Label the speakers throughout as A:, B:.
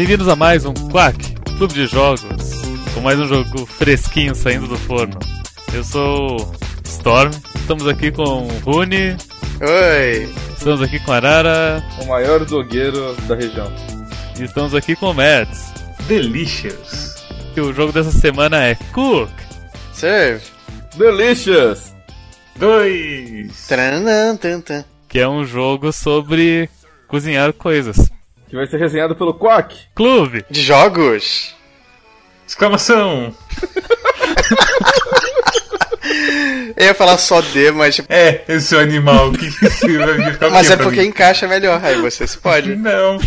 A: Bem-vindos a mais um Quack, Clube de Jogos, com mais um jogo fresquinho saindo do forno. Eu sou Storm, estamos aqui com o Rune,
B: Oi!
A: estamos aqui com a Arara
C: o maior dogueiro da região.
A: e estamos aqui com o Mads.
D: Delicious.
A: E o jogo dessa semana é Cook.
B: Serve!
C: Delicious!
D: Dois.
B: Taranã, tan, tan.
A: que é um jogo sobre cozinhar coisas.
C: Que vai ser resenhado pelo Quack.
A: Clube!
B: De jogos?
D: Exclamação.
B: Eu ia falar só D, mas. tipo,
D: É, esse é o animal que
B: Mas é porque
D: mim.
B: encaixa melhor, aí você se pode.
D: Não.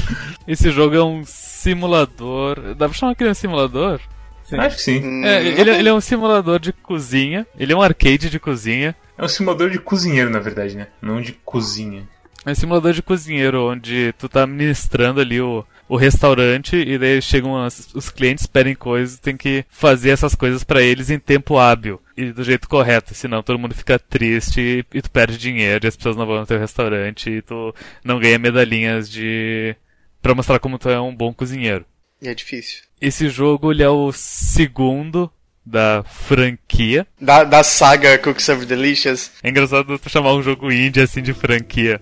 A: Esse jogo é um simulador. Dá pra chamar que ele é um simulador?
C: Sim.
D: Acho que sim.
A: É, ele, ele é um simulador de cozinha. Ele é um arcade de cozinha.
D: É um simulador de cozinheiro, na verdade, né? Não de cozinha.
A: É um simulador de cozinheiro, onde tu tá administrando ali o, o restaurante e daí chegam as- os clientes, pedem coisas, tem que fazer essas coisas pra eles em tempo hábil e do jeito correto, senão todo mundo fica triste e, e tu perde dinheiro e as pessoas não vão no teu restaurante e tu não ganha medalhinhas de Pra mostrar como tu é um bom cozinheiro.
B: E é difícil.
A: Esse jogo ele é o segundo da franquia.
B: Da, da saga Cook Serve Delicious.
A: É engraçado tu chamar um jogo indie assim de franquia.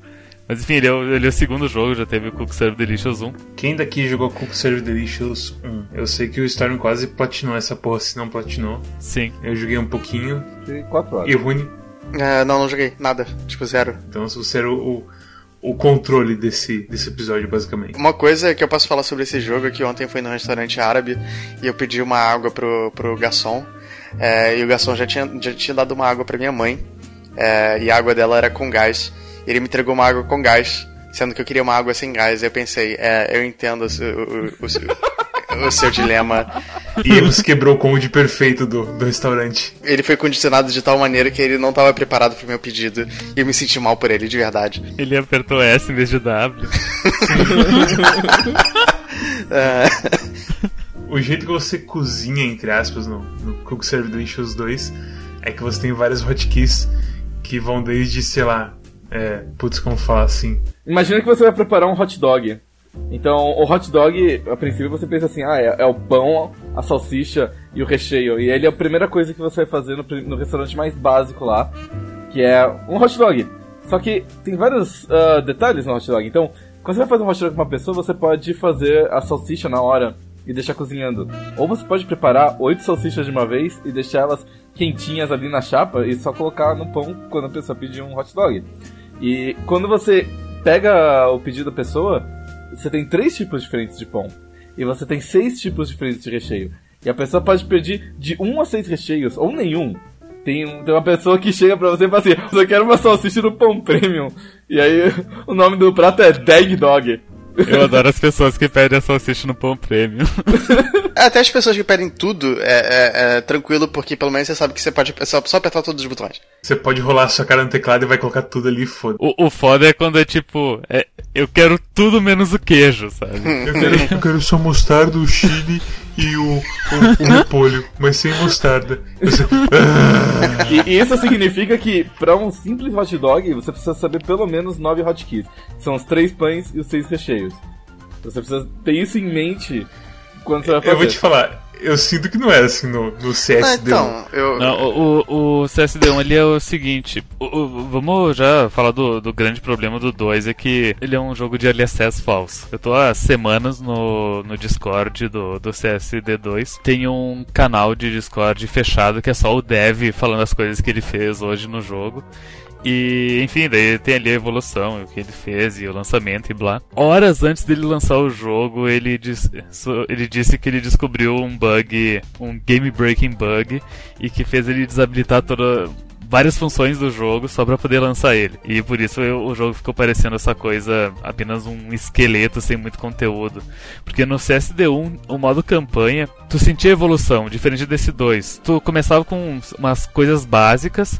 A: Mas enfim, ele é, o, ele é o segundo jogo, já teve o Cook Serve Delicious 1.
D: Quem daqui jogou Cook Serve Delicious 1? Eu sei que o Storm quase platinou essa porra, se não platinou.
A: Sim.
D: Eu joguei um pouquinho.
C: De 4 horas.
D: E Rune.
B: Ah, não, não joguei. Nada. Tipo, zero.
D: Então, se você era o, o, o controle desse, desse episódio, basicamente.
B: Uma coisa que eu posso falar sobre esse jogo é que ontem eu fui num restaurante árabe e eu pedi uma água pro, pro garçom. é, e o garçom já tinha, já tinha dado uma água pra minha mãe. é, e a água dela era com gás. Ele me entregou uma água com gás, sendo que eu queria uma água sem gás. E eu pensei, é, eu entendo o, seu- o- o o seu dilema.
D: E você quebrou o conde perfeito do, do restaurante.
B: Ele foi condicionado de tal maneira que ele não estava preparado pro meu pedido. E eu me senti mal por ele, de verdade.
A: Ele apertou S em vez de W.
B: É,
D: O jeito que você cozinha, entre aspas, no, no Cook Serve Delicious 2 é que você tem vários hotkeys que vão desde, sei lá, é, putz, como falar assim?
C: Imagina que você vai preparar um hot dog. Então, o hot dog, a princípio você pensa assim, ah, é, é o pão, a salsicha e o recheio. E ele é a primeira coisa que você vai fazer no, no restaurante mais básico lá, que é um hot dog. Só que tem vários ah, detalhes no hot dog. Então, quando você vai fazer um hot dog com uma pessoa, você pode fazer a salsicha na hora e deixar cozinhando. Ou você pode preparar oito salsichas de uma vez e deixar elas quentinhas ali na chapa e só colocar no pão quando a pessoa pedir um hot dog. E quando você pega o pedido da pessoa, você tem três tipos diferentes de pão. E você tem seis tipos diferentes de recheio. E a pessoa pode pedir de um a seis recheios, ou nenhum. Tem, tem uma pessoa que chega pra você e fala assim: Eu quero uma salsicha no pão premium. E aí o nome do prato é Dag Dog.
A: Eu adoro as pessoas que pedem a salsicha no pão prêmio.
B: Até as pessoas que pedem tudo é, é- é tranquilo, porque pelo menos você sabe que você pode é só, só apertar todos os botões.
D: Você pode rolar a sua cara no teclado e vai colocar tudo ali e foda.
A: O, o foda é quando é tipo, é, eu quero tudo menos o queijo, sabe?
D: Eu quero, eu quero só mostarda, o chile e o, o, o repolho, mas sem mostarda. Você, ah,
C: E, isso significa que pra um simples hot dog você precisa saber pelo menos nove hotkeys. São os três pães e os seis recheios. Você precisa ter isso em mente quando você vai fazer.
D: eu vou te falar, eu sinto que não era assim no, no
B: Ah,
D: CSD.
B: então, eu.
A: Não, o, o, o CSD1 ele é o seguinte. o- o- vamos já falar do, do grande problema do 2, é que ele é um jogo de early access falso. Eu tô há semanas no, no Discord do, do CSD2. Tem um canal de Discord fechado que é só o dev falando as coisas que ele fez hoje no jogo. E, enfim, daí tem ali a evolução, o que ele fez e o lançamento e blá. Horas antes dele lançar o jogo, ele, ele disse que ele descobriu um bug, um game breaking bug, e que fez ele desabilitar toda, várias funções do jogo só pra poder lançar ele. E por isso eu- o jogo ficou parecendo essa coisa, apenas um esqueleto sem muito conteúdo. Porque no CSD1, o modo campanha, tu sentia evolução, diferente desse 2. Tu começava com umas coisas básicas,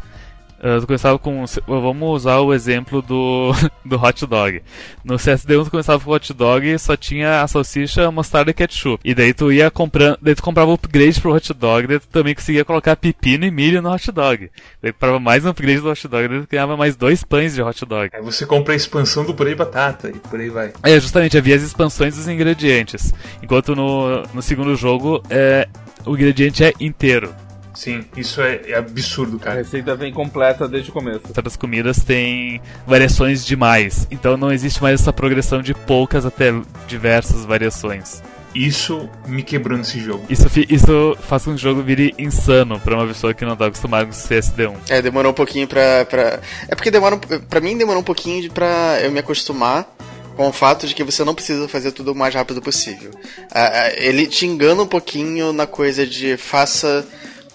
A: tu começava com. Vamos usar o exemplo do, do hot dog. No CSD1 tu começava com o hot dog só tinha a salsicha, mostarda e ketchup. E daí tu ia comprando. Daí tu comprava o upgrade pro hot dog, daí tu também conseguia colocar pepino e milho no hot dog. Daí tu comprava mais um upgrade do hot dog, daí tu ganhava mais dois pães de hot dog.
D: Aí você compra a expansão do purê e batata e por aí vai.
A: É, justamente, havia as expansões dos ingredientes. Enquanto no, no segundo jogo é, o ingrediente é inteiro.
D: Sim, isso é, é, absurdo,
C: A
D: cara.
C: receita vem completa desde o começo.
A: Certas comidas têm variações demais. Então não existe mais essa progressão de poucas até diversas variações.
D: Isso me quebrou nesse jogo.
A: Isso, isso faz com que o jogo vire insano pra uma pessoa que não tá acostumada com CSD1.
B: É, demorou um pouquinho pra. pra... É porque demora. um- Pra mim demorou um pouquinho de- pra eu me acostumar com o fato de que você não precisa fazer tudo o mais rápido possível. Ah, ah, ele te engana um pouquinho na coisa de faça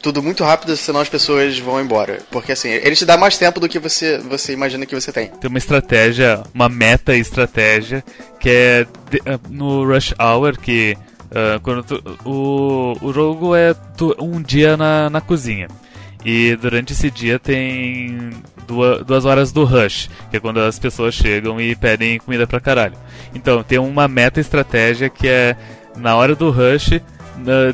B: tudo muito rápido, senão as pessoas vão embora. Porque assim, ele te dá mais tempo do que você, você imagina que você tem.
A: Tem uma estratégia, uma meta estratégia, que é ah, no Rush Hour, que ah, quando tu- o, o jogo é tu- um dia na, na cozinha. E durante esse dia tem duas, duas horas do rush, que é quando as pessoas chegam e pedem comida pra caralho. Então, tem uma meta estratégia que é na hora do rush,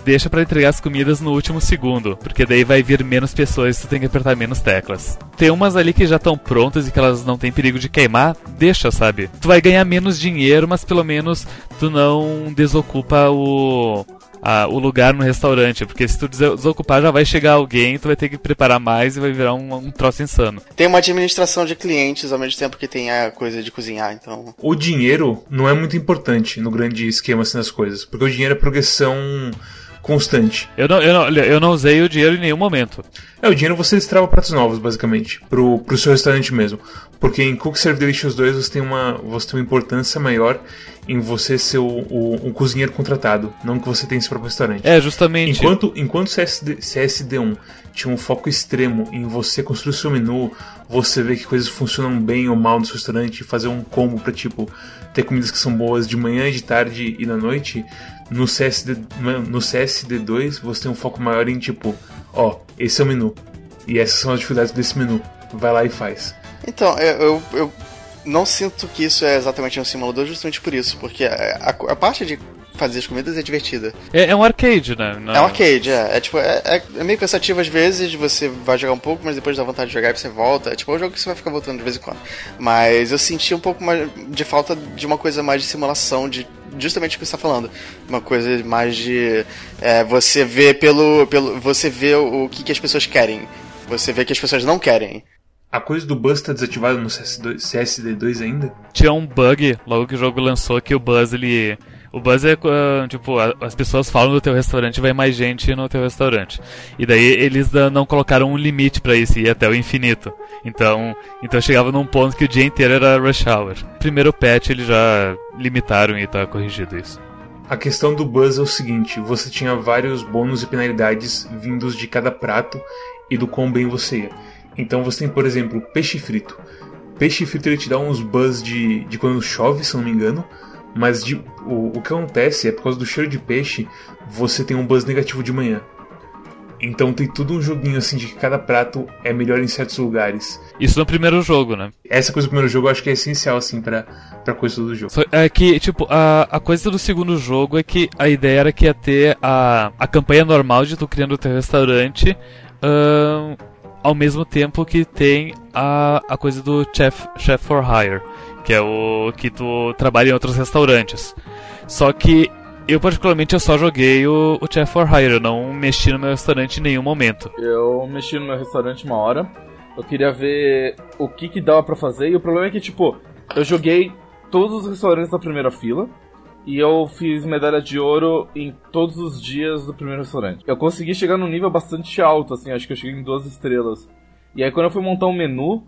A: deixa pra entregar as comidas no último segundo, porque daí vai vir menos pessoas e tu tem que apertar menos teclas. Tem umas ali que já estão prontas e que elas não tem perigo de queimar, deixa, sabe? Tu vai ganhar menos dinheiro, mas pelo menos tu não desocupa o a- o lugar no restaurante, porque se tu des- desocupar já vai chegar alguém, tu vai ter que preparar mais e vai virar um, um troço insano.
B: Tem uma administração de clientes ao mesmo tempo que tem a coisa de cozinhar, então.
D: O dinheiro não é muito importante no grande esquema assim das coisas, porque o dinheiro é progressão constante.
A: Eu não, eu não, eu não usei o dinheiro em nenhum momento.
D: É, o dinheiro você destrava pratos novos, basicamente, pro, pro seu restaurante mesmo. Porque em Cook Serve Delicious 2 você tem uma, você tem uma importância maior em você ser o, o, um cozinheiro contratado, não que você tem esse próprio restaurante.
A: É, justamente.
D: Enquanto, enquanto CSD, CSD1 tinha um foco extremo em você construir o seu menu, você ver que coisas funcionam bem ou mal no seu restaurante, fazer um combo pra tipo ter comidas que são boas de manhã, de tarde e na noite, no CSD, no CSD2 você tem um foco maior em tipo, ó, esse é o menu e essas são as dificuldades desse menu, vai lá e faz.
B: Então, eu, eu, não sinto que isso é exatamente um simulador justamente por isso, porque a, a- a parte de fazer as comidas é divertida.
A: É, é um arcade, né? Não-
B: É um arcade, é. É, tipo, é, é- é meio cansativo às vezes, você vai jogar um pouco, mas depois dá vontade de jogar e você volta. É tipo, é um jogo que você vai ficar voltando de vez em quando. Mas eu senti um pouco mais de falta de uma coisa mais de simulação, de justamente o que você está falando. Uma coisa mais de é, você ver pelo, pelo. Você vê o, o que, que as pessoas querem. Você vê que as pessoas não querem.
D: A coisa do Buzz tá desativada no CS2, CSD2 ainda?
A: Tinha um bug logo que o jogo lançou que o Buzz ele. O Buzz é ah, tipo, as pessoas falam do teu restaurante e vai mais gente no teu restaurante. E daí eles da- não colocaram um limite pra isso, ia até o infinito. Então, então chegava num ponto que o dia inteiro era rush hour. Primeiro patch eles já limitaram e tá corrigido isso.
D: A questão do Buzz é o seguinte: você tinha vários bônus e penalidades vindos de cada prato e do quão bem você ia. Então você tem, por exemplo, peixe frito. Peixe frito ele te dá uns buzz de, de quando chove, se não me engano. Mas de- o, o que acontece é por causa do cheiro de peixe, você tem um buzz negativo de manhã. Então tem tudo um joguinho assim de que cada prato é melhor em certos lugares.
A: Isso no primeiro jogo, né?
D: Essa coisa do primeiro jogo eu acho que é essencial assim pra, pra coisa do jogo.
A: É que, tipo, a, a coisa do segundo jogo é que a ideia era que ia ter a, a campanha normal de tu criando o teu restaurante ahn, ao mesmo tempo que tem a, a coisa do Chef, Chef for Hire, que é o que tu trabalha em outros restaurantes. Só que eu, particularmente, eu só joguei o, o Chef for Hire, eu não mexi no meu restaurante em nenhum momento.
C: Eu mexi no meu restaurante uma hora. Eu queria ver o que que dava pra fazer. E o problema é que, tipo, eu joguei todos os restaurantes da primeira fila. E eu fiz medalha de ouro em todos os dias do primeiro restaurante. Eu consegui chegar num nível bastante alto, assim, acho que eu cheguei em duas estrelas. E aí quando eu fui montar um menu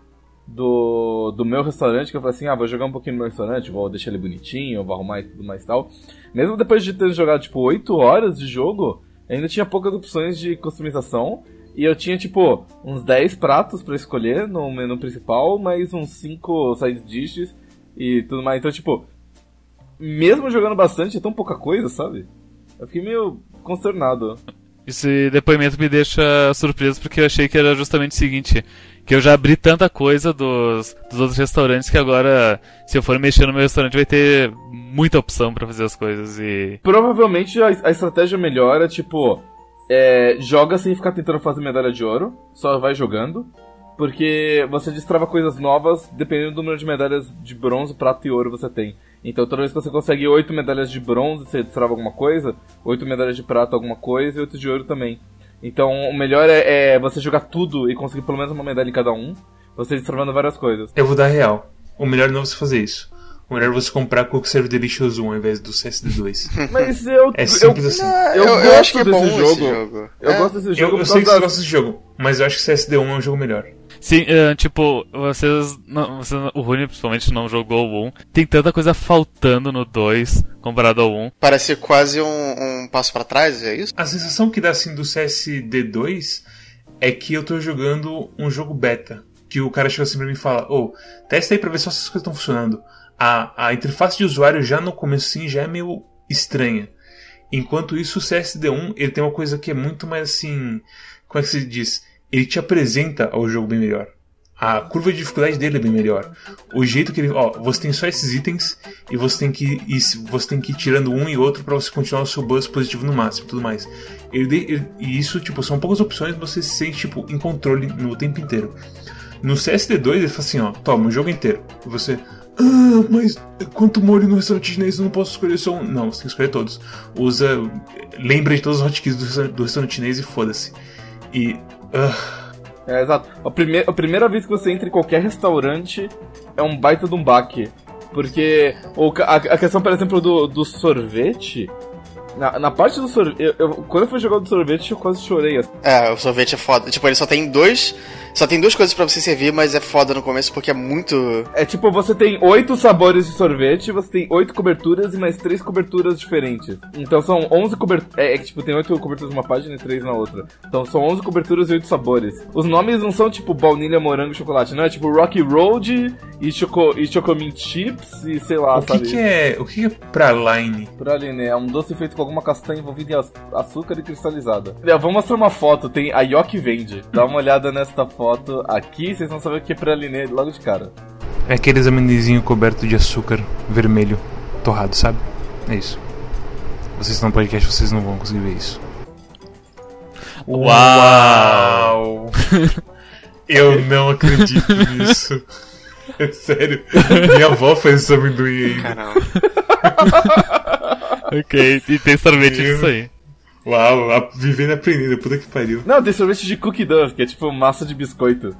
C: do, do meu restaurante, que eu falei assim, ah, vou jogar um pouquinho no meu restaurante, vou deixar ele bonitinho, vou arrumar e tudo mais e tal. Mesmo depois de ter jogado, tipo, 8 horas de jogo, ainda tinha poucas opções de customização. E eu tinha, tipo, uns 10 pratos pra escolher no menu principal, mais uns 5 side dishes e tudo mais. Então, tipo, mesmo jogando bastante, é tão pouca coisa, sabe? Eu fiquei meio consternado.
A: Esse depoimento me deixa surpreso porque eu achei que era justamente o seguinte: que eu já abri tanta coisa dos, dos outros restaurantes que agora, se eu for mexer no meu restaurante, vai ter muita opção para fazer as coisas e.
C: Provavelmente a, a estratégia melhor é tipo. É, joga sem ficar tentando fazer medalha de ouro, só vai jogando. Porque você destrava coisas novas dependendo do número de medalhas de bronze, prata e ouro você tem. Então toda vez que você consegue 8 medalhas de bronze, você destrava alguma coisa, 8 medalhas de prata alguma coisa e 8 de ouro também. Então o melhor é, é, você jogar tudo e conseguir pelo menos uma medalha em cada um, você destravando várias coisas.
D: Eu vou dar real. O melhor não é você fazer isso. O melhor é você comprar Cook Serve Delicious 1 ao invés do CSD2.
C: Mas eu.
D: É simples assim.
B: eu,
C: Eu,
B: eu
C: gosto
B: acho que é
C: desse
B: bom
C: jogo.
B: esse jogo.
C: Eu
B: É.
C: gosto desse
D: Eu,
C: jogo.
D: eu
C: por
D: sei que você gosta desse jogo, mas eu acho que CSD1 é um jogo melhor.
A: Sim, é, tipo, vocês, não, vocês. O Rune principalmente não jogou o 1. Tem tanta coisa faltando no 2 comparado ao 1.
B: Parece quase um, um passo pra trás, é isso?
D: A sensação que dá assim do CSD2 é que eu tô jogando um jogo beta. Que o cara chega assim pra mim e fala: Ô, testa aí pra ver se essas coisas estão funcionando. A, a interface de usuário já no começo sim já é meio estranha. Enquanto isso, o CSD1 ele tem uma coisa que é muito mais assim. Como é que se diz? Ele te apresenta ao jogo bem melhor. A curva de dificuldade dele é bem melhor. O jeito que ele. Ó, você tem só esses itens e você tem que ir, você tem que ir tirando um e outro para você continuar o seu buzz positivo no máximo e tudo mais. Ele, ele- e isso, tipo, são poucas opções você se sente, tipo, em controle no tempo inteiro. No CSD2 ele fala assim, ó, toma o jogo inteiro. E você. Ah, mas quanto molho no restaurante chinês eu não posso escolher só um. Não, você tem que escolher todos. Usa. Lembra de todos os hotkeys do, do restaurante chinês e foda-se. E. ah,
C: É, exato. A, prime a primeira vez que você entra em qualquer restaurante é um baita de um baque. Porque a questão, por exemplo, do, do sorvete. Na, na parte do sorvete. Eu, eu- quando eu fui jogar o do sorvete, eu quase chorei. assim.
B: É, o sorvete é foda. Tipo, ele só tem dois. Só tem duas coisas pra você servir, mas é foda no começo porque é muito.
C: É tipo, você tem oito sabores de sorvete, você tem oito coberturas e mais três coberturas diferentes. Então são 11 coberturas. É, é que tipo, tem oito coberturas numa página e três na outra. Então são 11 coberturas e oito sabores. Os nomes não são tipo baunilha, morango e chocolate, não. É tipo Rocky Road e, choco, e Chocomint Chips e sei lá,
D: o que,
C: sabe?
D: que é. O que, que é praline?
C: Praline é um doce feito com alguma castanha envolvida em aç- açúcar e cristalizada. Eu vou mostrar uma foto, tem a Yoki vende. Dá uma olhada nesta foto aqui, vocês vão saber o que é praline logo de cara.
D: É aqueles amendoinzinho coberto de açúcar vermelho torrado, sabe? É isso. Vocês estão no podcast, vocês não vão conseguir ver isso.
A: Uau!
D: Eu não acredito nisso. É sério. Minha avó fez esse amendoim aí.
B: Caramba.
A: ok, e tem sorvete
D: Meu.
A: disso aí.
D: Uau, a- vivendo e aprendendo, puta que pariu.
C: Não, tem sorvete de cookie dough, que é tipo massa de biscoito.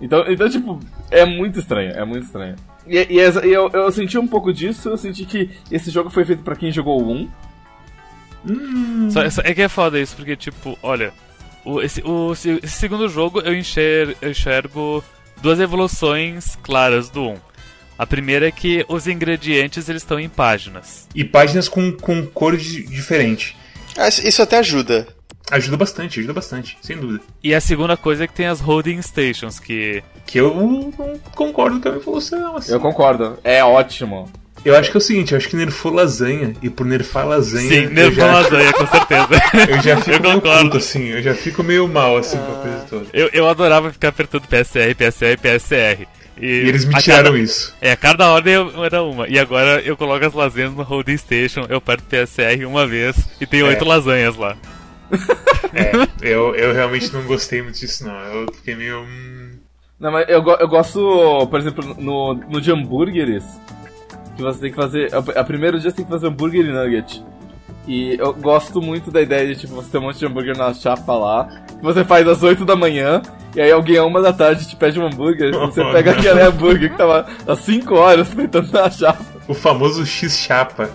C: Então, então tipo, é muito estranho, é muito estranho. E, e exa- e eu, eu senti um pouco disso, eu senti que esse jogo foi feito pra quem jogou o 1.
A: Só- só- é que é foda isso, porque, tipo, olha, o, esse, o, se- esse segundo jogo eu enxer- eu enxergo duas evoluções claras do 1. A primeira é que os ingredientes eles estão em páginas.
D: E páginas com, com cor di- diferente.
B: Ah, isso- Isso até ajuda.
D: Ajuda bastante, ajuda bastante, sem dúvida.
A: E a segunda coisa é que tem as holding stations, que
D: Que eu não concordo com a evolução, assim.
C: Eu concordo, é ótimo.
D: Eu acho que é o seguinte, eu acho que nerfou lasanha, e por nerfar lasanha.
A: sim,
D: eu
A: nervou
D: já,
A: lasanha, com certeza.
D: eu já fico
A: Eu
D: meio puto, assim, eu já fico meio mal, assim, com a coisa toda.
A: eu, eu adorava ficar apertando PSR, PSR, PSR. E,
D: E eles me tiraram
A: cada,
D: isso.
A: É, cada ordem eu- era uma. E agora eu coloco as lasanhas no holding station, eu aperto PSR uma vez e tem
D: É.
A: oito lasanhas lá.
D: É, eu, eu realmente não gostei muito disso, não. Eu fiquei meio. hum,
C: Não, mas eu, eu gosto, por exemplo, no, no de hambúrgueres, que você tem que fazer. A, a primeiro dia você tem que fazer hambúrguer e nugget. E eu gosto muito da ideia de tipo, você ter um monte de hambúrguer na chapa lá, que você faz às 8 da manhã, e aí alguém a uma da tarde te pede um hambúrguer, e você
D: Oh,
C: pega
D: não.
C: aquele hambúrguer que tava há 5 horas fritando na chapa.
D: O famoso X-Chapa.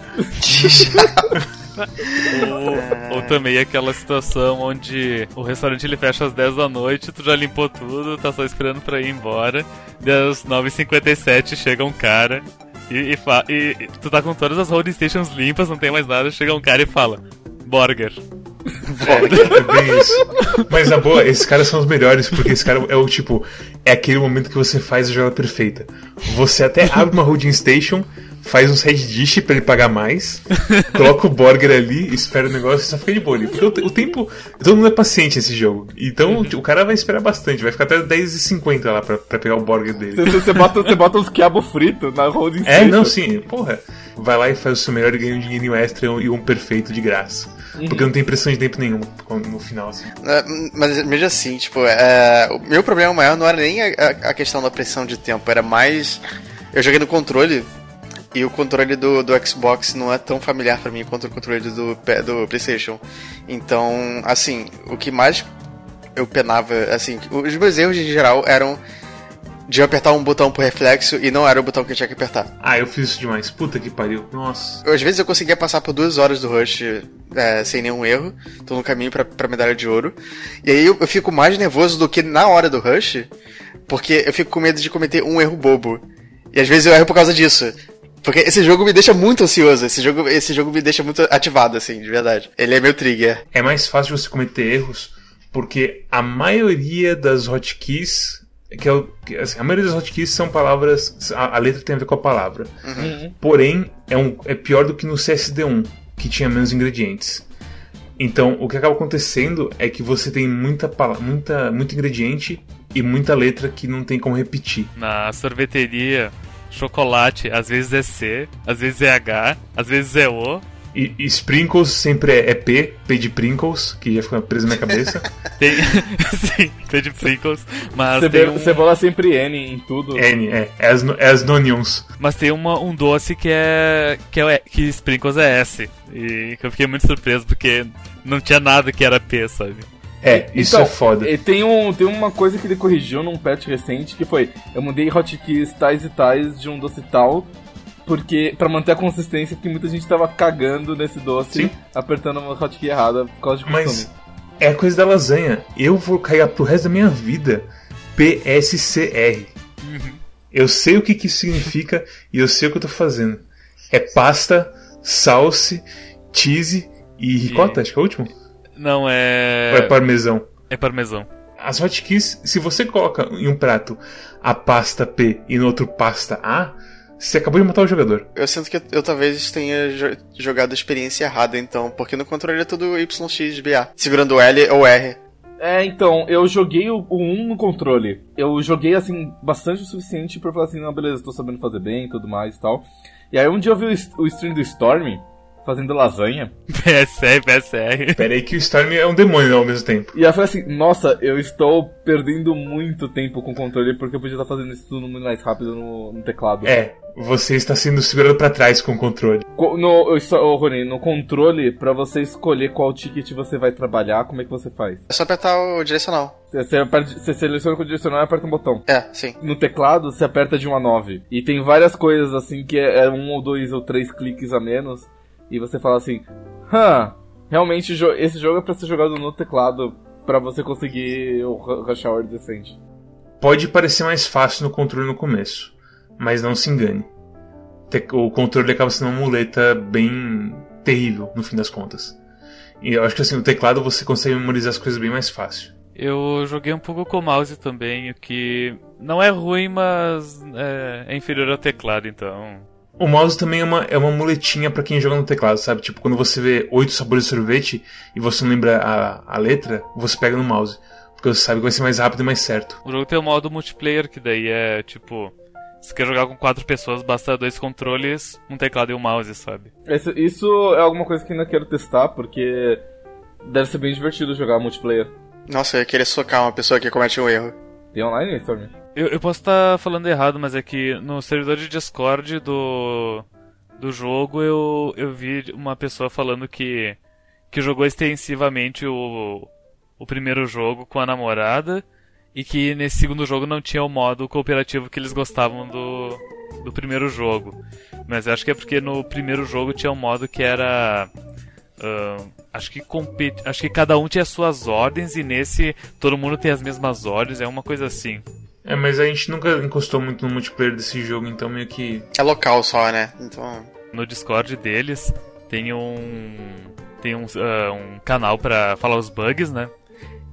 A: Ou, ou também aquela situação onde o restaurante ele fecha às 10 da noite, tu já limpou tudo, tá só esperando pra ir embora. Daí às 9h57 chega um cara e, e, e- tu tá com todas as holding stations limpas, não tem mais nada, chega um cara e fala: Burger.
D: É bem isso. Mas na boa, esses caras são os melhores, porque esse cara é o tipo. É aquele momento que você faz a jogada perfeita. Você até abre uma holding station, faz um side dish pra ele pagar mais, coloca o burger ali, espera o negócio e só fica de boa ali. Porque o, o, tempo. Todo mundo é paciente nesse jogo. Então uhum. o cara vai esperar bastante, vai ficar até 10h50 lá pra, pra pegar o burger dele.
C: Você, você, bota, você bota uns quiabo frito na holding
D: É, não, sim, porra. Vai lá e faz o seu melhor e ganha um dinheirinho extra e um perfeito de graça. Uhum. Porque não tem pressão de tempo nenhuma no final, assim.
B: É, mas mesmo assim, tipo, é, o meu problema maior não era nem a, a questão da pressão de tempo, era mais. Eu joguei no controle e o controle do, do Xbox não é tão familiar para mim quanto o controle do, do PlayStation. Então, assim, o que mais eu penava, assim, os meus erros em geral eram de apertar um botão por reflexo e não era o botão que eu tinha que apertar.
D: Ah, eu fiz isso demais. Puta que pariu. Nossa.
B: Às vezes eu conseguia passar por duas horas do Rush é, sem nenhum erro. Tô no caminho pra, pra medalha de ouro. E aí eu, eu, fico mais nervoso do que na hora do Rush, porque eu fico com medo de cometer um erro bobo. E às vezes eu erro por causa disso. Porque esse jogo me deixa muito ansioso, esse jogo, esse jogo me deixa muito ativado, assim, de verdade. Ele é meu trigger.
D: É mais fácil você cometer erros, porque a maioria das hotkeys que é o, assim, a maioria das hotkeys são palavras. A, a, letra tem a ver com a palavra. Uhum. Porém, é, um, é pior do que no CSD1, que tinha menos ingredientes. Então, o que acaba acontecendo é que você tem muita, muita, muito ingrediente e muita letra que não tem como repetir.
A: Na sorveteria, chocolate, às vezes é C, às vezes é H, às vezes é O.
D: E, e sprinkles sempre é, é, P, P de Prinkles, que ia ficar preso na minha cabeça.
A: tem, sim, P de Prinkles, mas
C: Cebola,
A: tem um...
C: cebola sempre N em tudo.
D: N, é, é as, é as nonions.
A: Mas tem uma, um doce que é, que é que Sprinkles é S, e que eu fiquei muito surpreso porque não tinha nada que era P, sabe?
D: É, isso então, é foda.
C: Tem, um, tem uma coisa que ele corrigiu num patch recente, que foi, eu mudei hotkeys tais e tais de um doce tal, porque para manter a consistência, porque muita gente tava cagando nesse doce, Sim. apertando uma hotkey errada por causa de costume.
D: Mas é a coisa da lasanha. Eu vou cair pro resto da minha vida PSCR. Uhum. Eu sei o que, que isso significa e eu sei o que eu tô fazendo. É pasta, salse, cheese e ricota, acho que é o último.
A: Não, é.
D: Ou é parmesão?
A: É parmesão.
D: As hotkeys, se você coloca em um prato a pasta P e no outro pasta A, você acabou de matar o jogador.
B: Eu sinto que eu, talvez tenha jogado a experiência errada, então, porque no controle é tudo YXBA, segurando L ou R.
C: É, então, eu joguei o, o 1 no controle. Eu joguei, assim, bastante o suficiente pra falar assim, não, beleza, tô sabendo fazer bem e tudo mais e tal. E aí um dia eu vi o, o stream do Storm, fazendo lasanha.
A: PSR, PSR.
D: Pera aí que o Storm é um demônio ao mesmo tempo.
C: E eu falei assim, nossa, eu estou perdendo muito tempo com o controle porque eu podia estar fazendo isso tudo muito mais rápido no, no teclado.
D: É, você está sendo segurado para trás com o controle.
C: No, oh, Rony, no controle, para você escolher qual ticket você vai trabalhar, como é que você faz?
B: É só apertar o direcional.
C: Você, aperta, você seleciona com o direcional e aperta um botão.
B: É, sim.
C: No teclado, você aperta de 1 a 9. E tem várias coisas assim que é, é um ou dois ou três cliques a menos e você fala assim: Hã, realmente esse jogo é pra ser jogado no teclado para você conseguir o rush hour decente.
D: Pode parecer mais fácil no controle no começo, mas não se engane. O controle acaba sendo uma muleta bem terrível no fim das contas. E eu acho que assim, no teclado você consegue memorizar as coisas bem mais fácil.
A: Eu joguei um pouco com o mouse também, o que não é ruim, mas é, é inferior ao teclado, então
D: o mouse também é uma, é uma muletinha para quem joga no teclado, sabe? Tipo, quando você vê oito sabores de sorvete e você não lembra a, a letra, você pega no mouse. Porque você sabe que vai ser mais rápido e mais certo.
A: O jogo tem o modo multiplayer, que daí é tipo. Se quer jogar com quatro pessoas, basta dois controles, um teclado e um mouse, sabe?
C: Isso, isso é alguma coisa que ainda quero testar, porque deve ser bem divertido jogar multiplayer.
B: Nossa, eu ia querer socar uma pessoa que comete um erro.
C: Tem online, Storm?
A: Eu, eu posso estar tá falando errado, mas é que no servidor de Discord do, do jogo eu, eu vi uma pessoa falando que, que jogou extensivamente o, o primeiro jogo com a namorada e que nesse segundo jogo não tinha o modo cooperativo que eles gostavam do, do primeiro jogo. Mas eu acho que é porque no primeiro jogo tinha um modo que era. Uh, acho que competi acho que cada um tinha suas ordens e nesse todo mundo tem as mesmas ordens, é uma coisa assim.
D: É, mas a gente nunca encostou muito no multiplayer desse jogo, então meio que.
B: É local só, né? Então.
A: No Discord deles tem um. Tem um, uh, um canal para falar os bugs, né?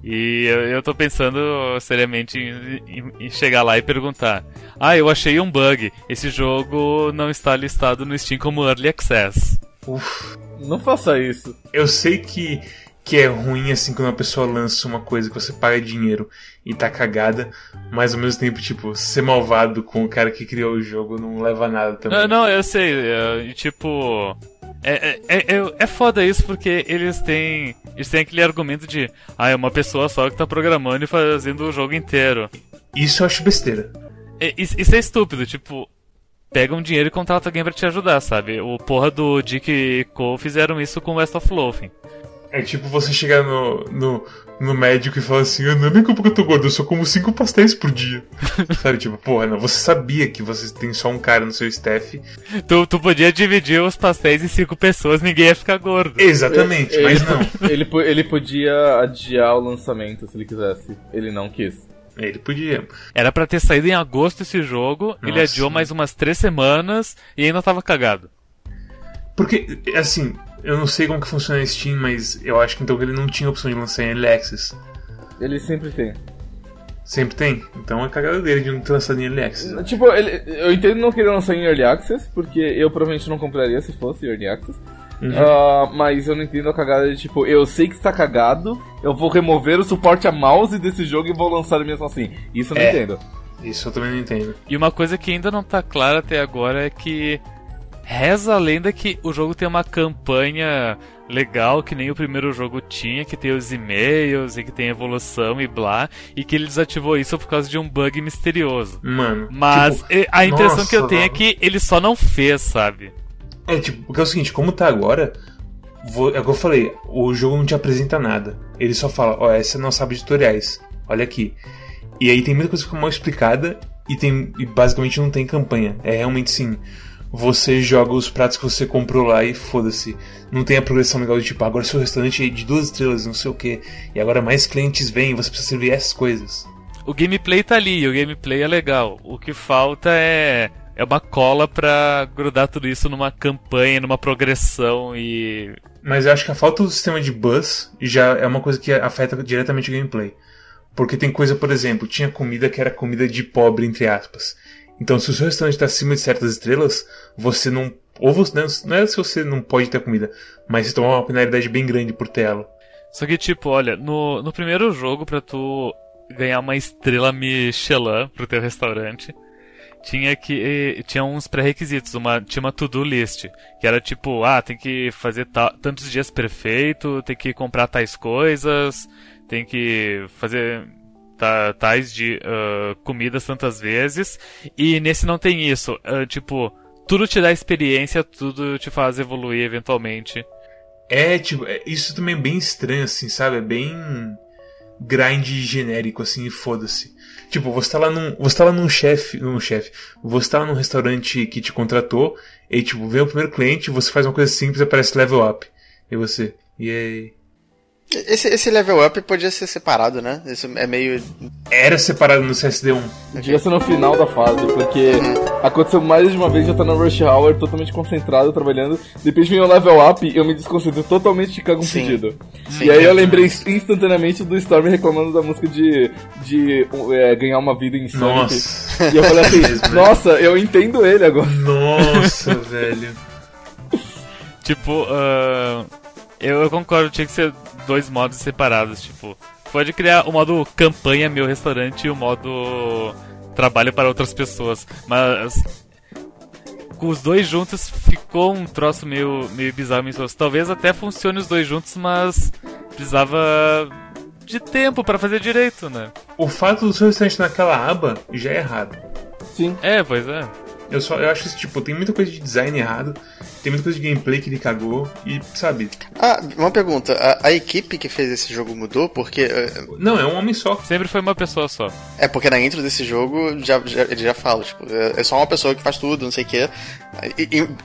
A: E eu, eu tô pensando seriamente em, em, em, chegar lá e perguntar: Ah, eu achei um bug. Esse jogo não está listado no Steam como Early Access.
C: Uf. Não faça isso.
D: Eu sei que, que é ruim assim quando uma pessoa lança uma coisa que você paga dinheiro e tá cagada, mas ao mesmo tempo, tipo, ser malvado com o cara que criou o jogo não leva a nada também.
A: Não, não eu sei. É, tipo. É, é, é, é foda isso porque eles têm. Eles têm aquele argumento de. Ah, é uma pessoa só que tá programando e fazendo o jogo inteiro.
D: Isso eu acho besteira.
A: É, isso, isso é estúpido, tipo. Pega um dinheiro e contrata alguém para te ajudar, sabe? O porra do Dick e Cole fizeram isso com West of Loathing.
D: É tipo você chegar no, no, no médico e falar assim: não é nem culpa que eu tô gordo, eu só como cinco pastéis por dia. Sabe, tipo, porra, não, você sabia que você tem só um cara no seu staff.
A: Tu, tu podia dividir os pastéis em cinco pessoas, ninguém ia ficar gordo.
D: Exatamente, ele, mas
C: não. Ele, ele podia adiar o lançamento se ele quisesse. Ele não quis.
D: Ele podia.
A: Era para ter saído em agosto esse jogo, Nossa. ele adiou mais umas três semanas e ainda tava cagado.
D: Porque, assim, eu não sei como que funciona a Steam, mas eu acho que então ele não tinha opção de lançar em Early Access.
C: Ele sempre tem.
D: Sempre tem? Então é cagada dele de não ter lançado em Early Access.
C: Tipo, ele, eu entendo não querer lançar em Early Access, porque eu provavelmente não compraria se fosse Early Access. Uhum. Uh, mas eu não entendo a cagada de tipo, eu sei que está cagado, eu vou remover o suporte a mouse desse jogo e vou lançar mesmo assim. Isso eu não é, entendo.
D: Isso eu também não entendo.
A: E uma coisa que ainda não está clara até agora é que Reza a lenda que o jogo tem uma campanha legal, que nem o primeiro jogo tinha, que tem os e-mails e que tem evolução e blá, e que ele desativou isso por causa de um bug misterioso.
D: Mano.
A: Mas tipo, a impressão nossa, que eu tenho é que ele só não fez, sabe?
D: É, tipo, porque é o seguinte, como tá agora, vou, é o que eu falei, o jogo não te apresenta nada. Ele só fala, ó, essa é a nossa aba de tutoriais, olha aqui. E aí tem muita coisa que fica mal explicada e, tem, e basicamente não tem campanha. É realmente sim você joga os pratos que você comprou lá e foda-se. Não tem a progressão legal de tipo, agora seu restaurante é de duas estrelas, não sei o que, e agora mais clientes vêm, você precisa servir essas coisas.
A: O gameplay tá ali, o gameplay é legal. O que falta é é uma cola pra grudar tudo isso numa campanha, numa progressão e.
D: Mas eu acho que a falta do sistema de buzz já é uma coisa que afeta diretamente o gameplay. Porque tem coisa, por exemplo, tinha comida que era comida de pobre, entre aspas. Então, se o seu restaurante está acima de certas estrelas, você não. Ou você, não é se você não pode ter comida, mas você toma uma penalidade bem grande por ter ela.
A: Só que, tipo, olha, no, no primeiro jogo, pra tu ganhar uma estrela Michelin pro teu restaurante, tinha que tinha uns pré-requisitos, uma tinha uma to-do list, que era tipo, ah, tem que fazer tantos dias perfeito, tem que comprar tais coisas, tem que fazer tais de uh, comidas tantas vezes, e nesse não tem isso. Uh, tipo, tudo te dá experiência, tudo te faz evoluir eventualmente.
D: É, tipo, é, isso também é bem estranho, assim, sabe? É bem grind genérico, assim, foda-se. Tipo, você tá lá num. Você tá lá num chefe. Num chefe. Você tá lá num restaurante que te contratou, e tipo, vem o primeiro cliente, você faz uma coisa simples aparece level up. E você. E aí.
B: Esse, esse level up podia ser separado, né? Isso é meio.
D: Era separado no CSD1.
C: Devia ser no final da fase, porque uhum. aconteceu mais de uma vez, já tá no Rush Hour, totalmente concentrado, trabalhando. Depois vem o level up e eu me desconcentro totalmente de cago um Sim. pedido. Sim, e aí eu lembrei instantaneamente do Storm reclamando da música de, de é, ganhar uma vida em Sonic. Nossa. E eu falei assim, nossa, eu entendo ele agora.
D: Nossa, velho.
A: Tipo, uh, eu, eu concordo, tinha que ser dois modos separados, tipo, pode criar o modo campanha meu restaurante e o modo trabalho para outras pessoas, mas com os dois juntos ficou um troço meio, meio bizarro, meio Talvez até funcione os dois juntos, mas precisava de tempo para fazer direito, né?
D: O fato do seu restaurante naquela aba já é errado.
A: Sim. É, pois é.
D: Eu só eu acho que tipo, tem muita coisa de design errado, tem muita coisa de gameplay que ele cagou e, sabe?
B: Ah, uma pergunta, a, a equipe que fez esse jogo mudou porque uh...
D: Não, é um homem só.
A: Sempre foi uma pessoa só.
B: É porque na intro desse jogo já, já ele já fala, tipo, é, é só uma pessoa que faz tudo, não sei o quê,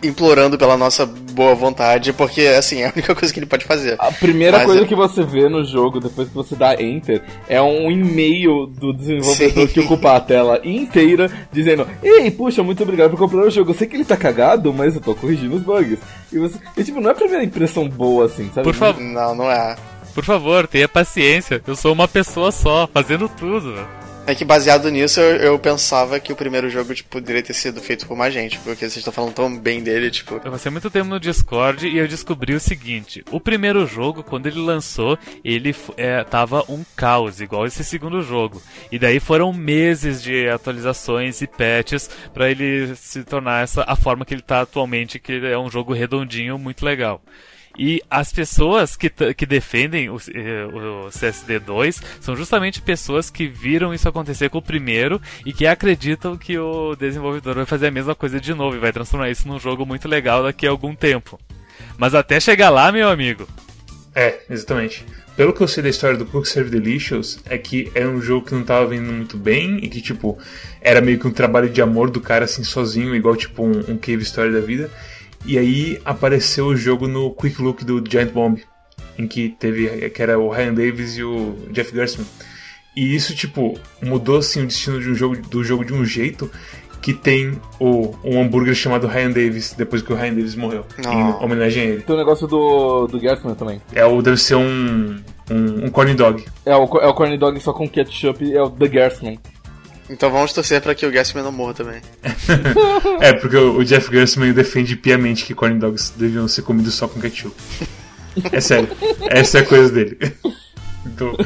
B: implorando pela nossa boa vontade, porque assim, é a única coisa que ele pode fazer.
C: A primeira Mas, coisa que você vê no jogo depois que você dá enter é um e-mail do desenvolvedor Sim. que ocupa a tela inteira dizendo: "Ei, puxa, muito obrigado obrigado por comprar o jogo. Eu sei que ele tá cagado, mas eu tô corrigindo os bugs. E, você, e tipo, não é a primeira impressão boa, assim, sabe?
A: Por favor.
B: Não, não é.
A: Por favor, tenha paciência. Eu sou uma pessoa só, fazendo tudo.
B: É que baseado nisso, eu, eu, pensava que o primeiro jogo, tipo, poderia ter sido feito por mais gente, porque vocês estão falando tão bem dele, tipo.
A: Eu passei muito tempo no Discord e eu descobri o seguinte: o primeiro jogo, quando ele lançou, ele é, tava um caos, igual esse segundo jogo. E daí foram meses de atualizações e patches para ele se tornar essa a forma que ele tá atualmente, que é um jogo redondinho, muito legal. E as pessoas que, que defendem o, eh, o CSD2 são justamente pessoas que viram isso acontecer com o primeiro e que acreditam que o desenvolvedor vai fazer a mesma coisa de novo e vai transformar isso num jogo muito legal daqui a algum tempo. Mas até chegar lá, meu amigo.
D: É, exatamente. Pelo que eu sei da história do Cook Serve Delicious, é que era um jogo que não tava vindo muito bem e que, tipo, era meio que um trabalho de amor do cara, assim, sozinho, igual, tipo, um, um Cave Story da vida. E aí apareceu o jogo no Quick Look do Giant Bomb, em que teve que era o Ryan Davis e o Jeff Gerstmann. E isso tipo mudou assim o destino de um jogo do jogo de um jeito que tem o, um hambúrguer chamado Ryan Davis, depois que o Ryan Davis morreu. Oh. Em homenagem a ele.
C: Tem o um negócio do, do Gerstmann também.
D: É o, deve ser um, um, um corn dog.
C: É o, é o corn dog só com ketchup, é o The Gerstmann.
B: Então vamos torcer para que o Gassman não morra também.
D: é, porque o Jeff Gassman defende piamente que corn dogs deviam ser comidos só com ketchup. É sério, essa é a coisa dele. Então...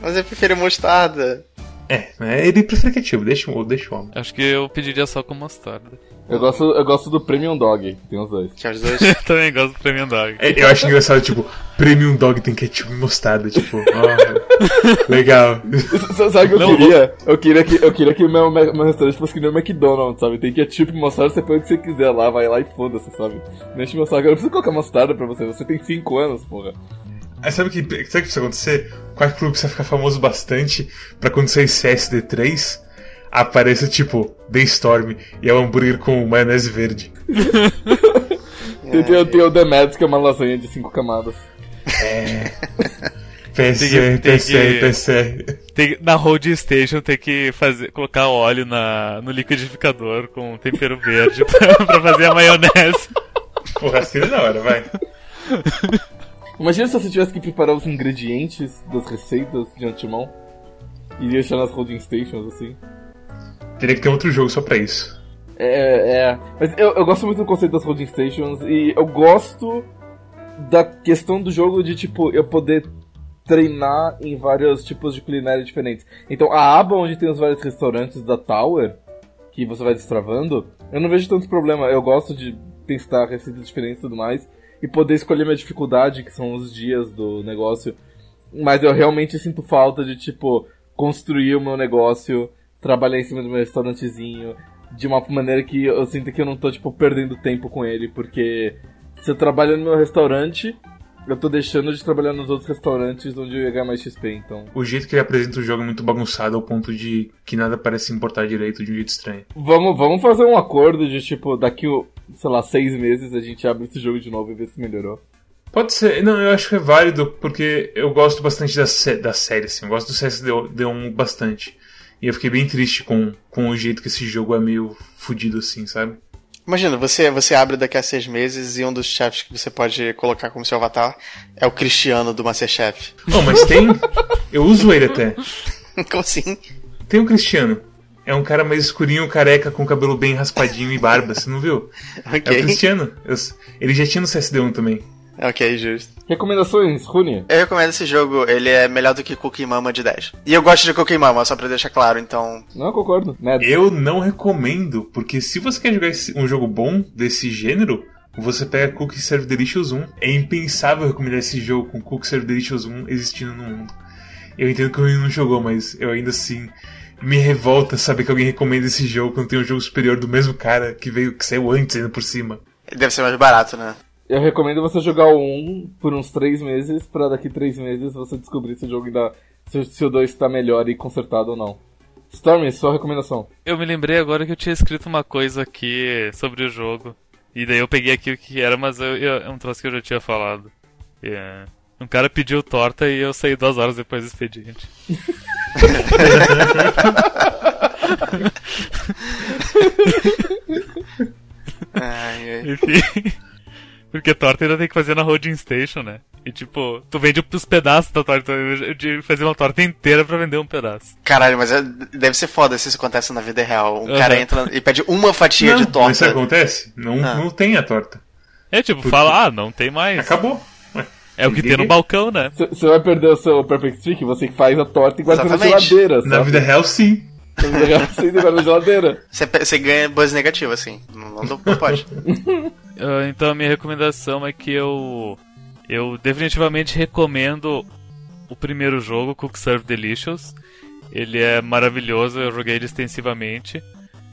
B: Mas eu prefiro mostarda.
D: É, ele prefere ketchup, deixa, deixa o homem.
A: Acho que eu pediria só com mostarda.
C: Eu gosto, eu gosto do Premium Dog, tem os dois.
B: Tinha os dois?
A: eu também gosto do Premium Dog.
D: É, eu acho engraçado, tipo, Premium Dog tem ketchup e mostarda, tipo, oh, legal.
C: Sabe o que eu Não, queria? Eu queria que, eu queria que meu, meu restaurante fosse que nem o McDonald's, sabe? Tem ketchup e mostarda, você põe o que você quiser lá, vai lá e foda-se, sabe? Deixa eu mostrar, eu não preciso colocar mostarda pra você, você tem 5 anos, porra.
D: Aí sabe o que, sabe o que precisa acontecer? Qual clube precisa ficar famoso bastante pra quando sair CSD3 apareça tipo The Storm e é um hambúrguer com maionese verde.
C: tem, tem, tem o The Mads, que é uma lasanha de cinco camadas.
D: É. PC, PC, PC.
A: Tem, na Road Station tem que fazer, colocar óleo na, no liquidificador com tempero verde pra, pra fazer a maionese.
D: Porra, assim na hora, vai.
C: Imagina se você tivesse que preparar os ingredientes das receitas de antemão e deixar nas holding stations assim.
D: Teria que ter outro jogo só pra isso.
C: É, é. Mas eu, eu gosto muito do conceito das holding stations e eu gosto da questão do jogo de, tipo, eu poder treinar em vários tipos de culinária diferentes. Então, a aba onde tem os vários restaurantes da Tower, que você vai destravando, eu não vejo tanto problema. Eu gosto de testar receitas diferentes e tudo mais, e poder escolher minha dificuldade, que são os dias do negócio. Mas eu realmente sinto falta de, tipo, construir o meu negócio trabalhar em cima do meu restaurantezinho de uma maneira que eu sinto que eu não tô, tipo, perdendo tempo com ele, porque se eu trabalho no meu restaurante, eu tô deixando de trabalhar nos outros restaurantes onde eu ia ganhar mais XP, então.
D: O jeito que ele apresenta o jogo é muito bagunçado ao ponto de que nada parece importar direito de um jeito estranho.
C: Vamos, vamos fazer um acordo de tipo, daqui, sei lá, seis meses a gente abre esse jogo de novo e vê se melhorou.
D: Pode ser, não, eu acho que é válido porque eu gosto bastante da, da série, assim, eu gosto do CSD1 bastante. E eu fiquei bem triste com, com o jeito que esse jogo é meio fudido assim, sabe?
B: Imagina, você, você abre daqui a seis meses e um dos chefes que você pode colocar como seu avatar é o Cristiano do Masterchef.
D: Não, mas tem. Eu uso ele até.
B: Como assim?
D: Tem o Cristiano. É um cara mais escurinho, careca, com cabelo bem raspadinho e barba, você não viu? Okay. É o Cristiano. Eu, ele já tinha no CSD1 também.
B: Ok, justo.
C: Recomendações, Rune?
B: Eu recomendo esse jogo, ele é melhor do que Cookie Mama de 10. E eu gosto de Cookie Mama, só pra deixar claro, então.
C: Não, concordo. Mads.
D: Eu não recomendo, porque se você quer jogar um jogo bom desse gênero, você pega Cookie Serve Delicious 1. É impensável recomendar esse jogo com Cookie Serve Delicious 1 existindo no mundo. Eu entendo que o não jogou, mas eu ainda assim me revolta saber que alguém recomenda esse jogo quando tem um jogo superior do mesmo cara que veio que saiu antes ainda por cima.
B: Deve ser mais barato, né?
C: Eu recomendo você jogar o 1 por uns 3 meses, pra daqui 3 meses você descobrir se o jogo ainda. se, se o 2 tá melhor e consertado ou não. Stormy, sua recomendação.
A: Eu me lembrei agora que eu tinha escrito uma coisa aqui sobre o jogo. E daí eu peguei aqui o que era, mas eu, eu, é um troço que eu já tinha falado. Yeah. Um cara pediu torta e eu saí duas horas depois do expediente.
B: ai, ai.
A: Enfim. Porque torta ainda tem que fazer na Holding Station, né? E tipo, tu vende os pedaços da torta. De fazer uma torta inteira pra vender um pedaço.
B: Caralho, mas é- deve ser foda se isso acontece na vida real. Um
A: Uhum.
B: cara entra e pede uma fatia
D: não,
B: de torta.
D: Mas isso acontece? Não,
B: Ah.
D: não tem a torta.
A: É tipo, fala, ah, não tem mais.
D: Acabou.
A: É o que tem no balcão, né?
C: Você vai perder o seu Perfect Streak, você que faz a torta e guarda na geladeira.
D: Na
C: sabe?
D: vida real, sim.
C: Na vida real, você guarda na geladeira.
B: Você, você ganha buzz negativo, assim. Não, não, não pode.
A: Ah, então a minha recomendação é que eu. Eu definitivamente recomendo o primeiro jogo, Cook Serve Delicious. Ele é maravilhoso, eu joguei ele extensivamente.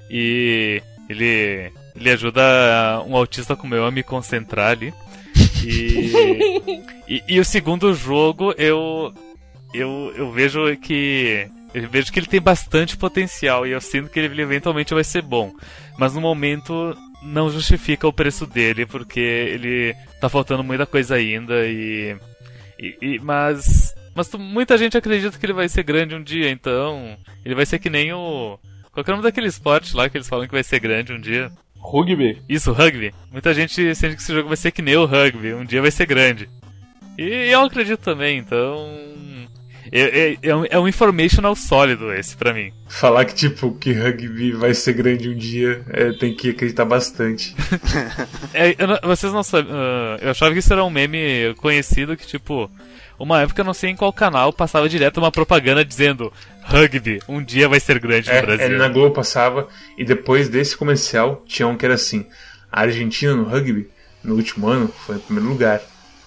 A: E ele. Ele ajuda um autista como eu a me concentrar ali. E, e, e o segundo jogo eu. Eu, eu vejo que. Eu vejo que ele tem bastante potencial e eu sinto que ele eventualmente vai ser bom. Mas no momento não justifica o preço dele, porque ele tá faltando muita coisa ainda e. e- e- mas. Mas muita gente acredita que ele vai ser grande um dia, então. Ele vai ser que nem o. Qual é o nome daquele esporte lá que eles falam que vai ser grande um dia?
C: Rugby.
A: Isso, rugby. Muita gente sente que esse jogo vai ser que nem o rugby, um dia vai ser grande. E eu acredito também, então. É, é- é um, informational sólido esse pra mim.
D: Falar que, tipo, que rugby vai ser grande um dia, é, tem que acreditar bastante.
A: É, não- vocês não sabem. ah, eu achava que isso era um meme conhecido que, tipo, uma época eu não sei em qual canal passava direto uma propaganda dizendo rugby, um dia vai ser grande no
D: É,
A: Brasil.
D: é, na Globo passava, e depois desse comercial tinha um que era assim: a Argentina no rugby, no último ano, foi em primeiro lugar.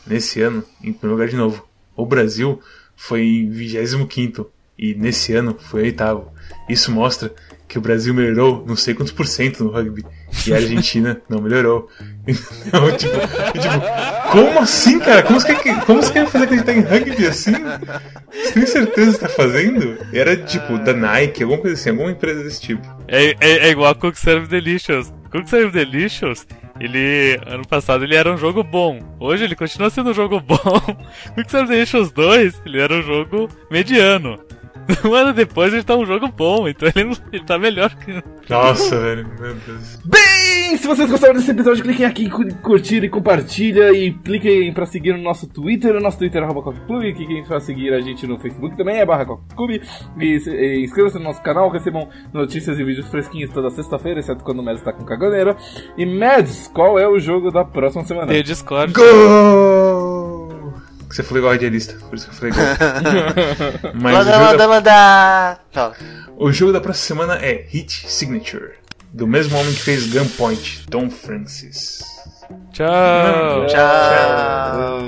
D: Nesse ano, em primeiro lugar de novo. O Brasil foi em 25 e nesse ano foi oitavo. Isso mostra que o Brasil melhorou não sei quantos por cento no rugby e a Argentina não melhorou. Então, tipo, tipo, como assim, cara? Como você quer, como você quer fazer acreditar em rugby assim? Você tem certeza que tá fazendo? Era tipo da Nike, alguma coisa assim, alguma empresa desse tipo.
A: É, é, é igual a Cook Serve Delicious. Cook Serve Delicious, ele. Ano passado ele era um jogo bom. Hoje ele continua sendo um jogo bom. Cook Serve Delicious 2, ele era um jogo mediano. Um ano depois ele tá um jogo bom, então ele, ele tá melhor que.
D: Nossa, velho, meu Deus.
C: Bem, se vocês gostaram desse episódio, cliquem aqui em cu- curtir e compartilha e cliquem pra seguir no nosso Twitter, o nosso Twitter é Clube, cliquem pra seguir a gente no Facebook também é barra Clube, e, e inscrevam-se no nosso canal, recebam notícias e vídeos fresquinhos toda sexta-feira, exceto quando o Mads tá com caganeira. E Mads, qual é o jogo da próxima semana?
A: Tem o Discord.
D: Gol! Você falou igual radialista, por isso que eu falei igual. Mas o
B: Landa,
D: jogo,
B: landa,
D: da!
B: Fala.
D: o jogo da próxima semana é Hit Signature, do mesmo homem que fez Gunpoint, Tom Francis.
A: Tchau.
B: Tchau.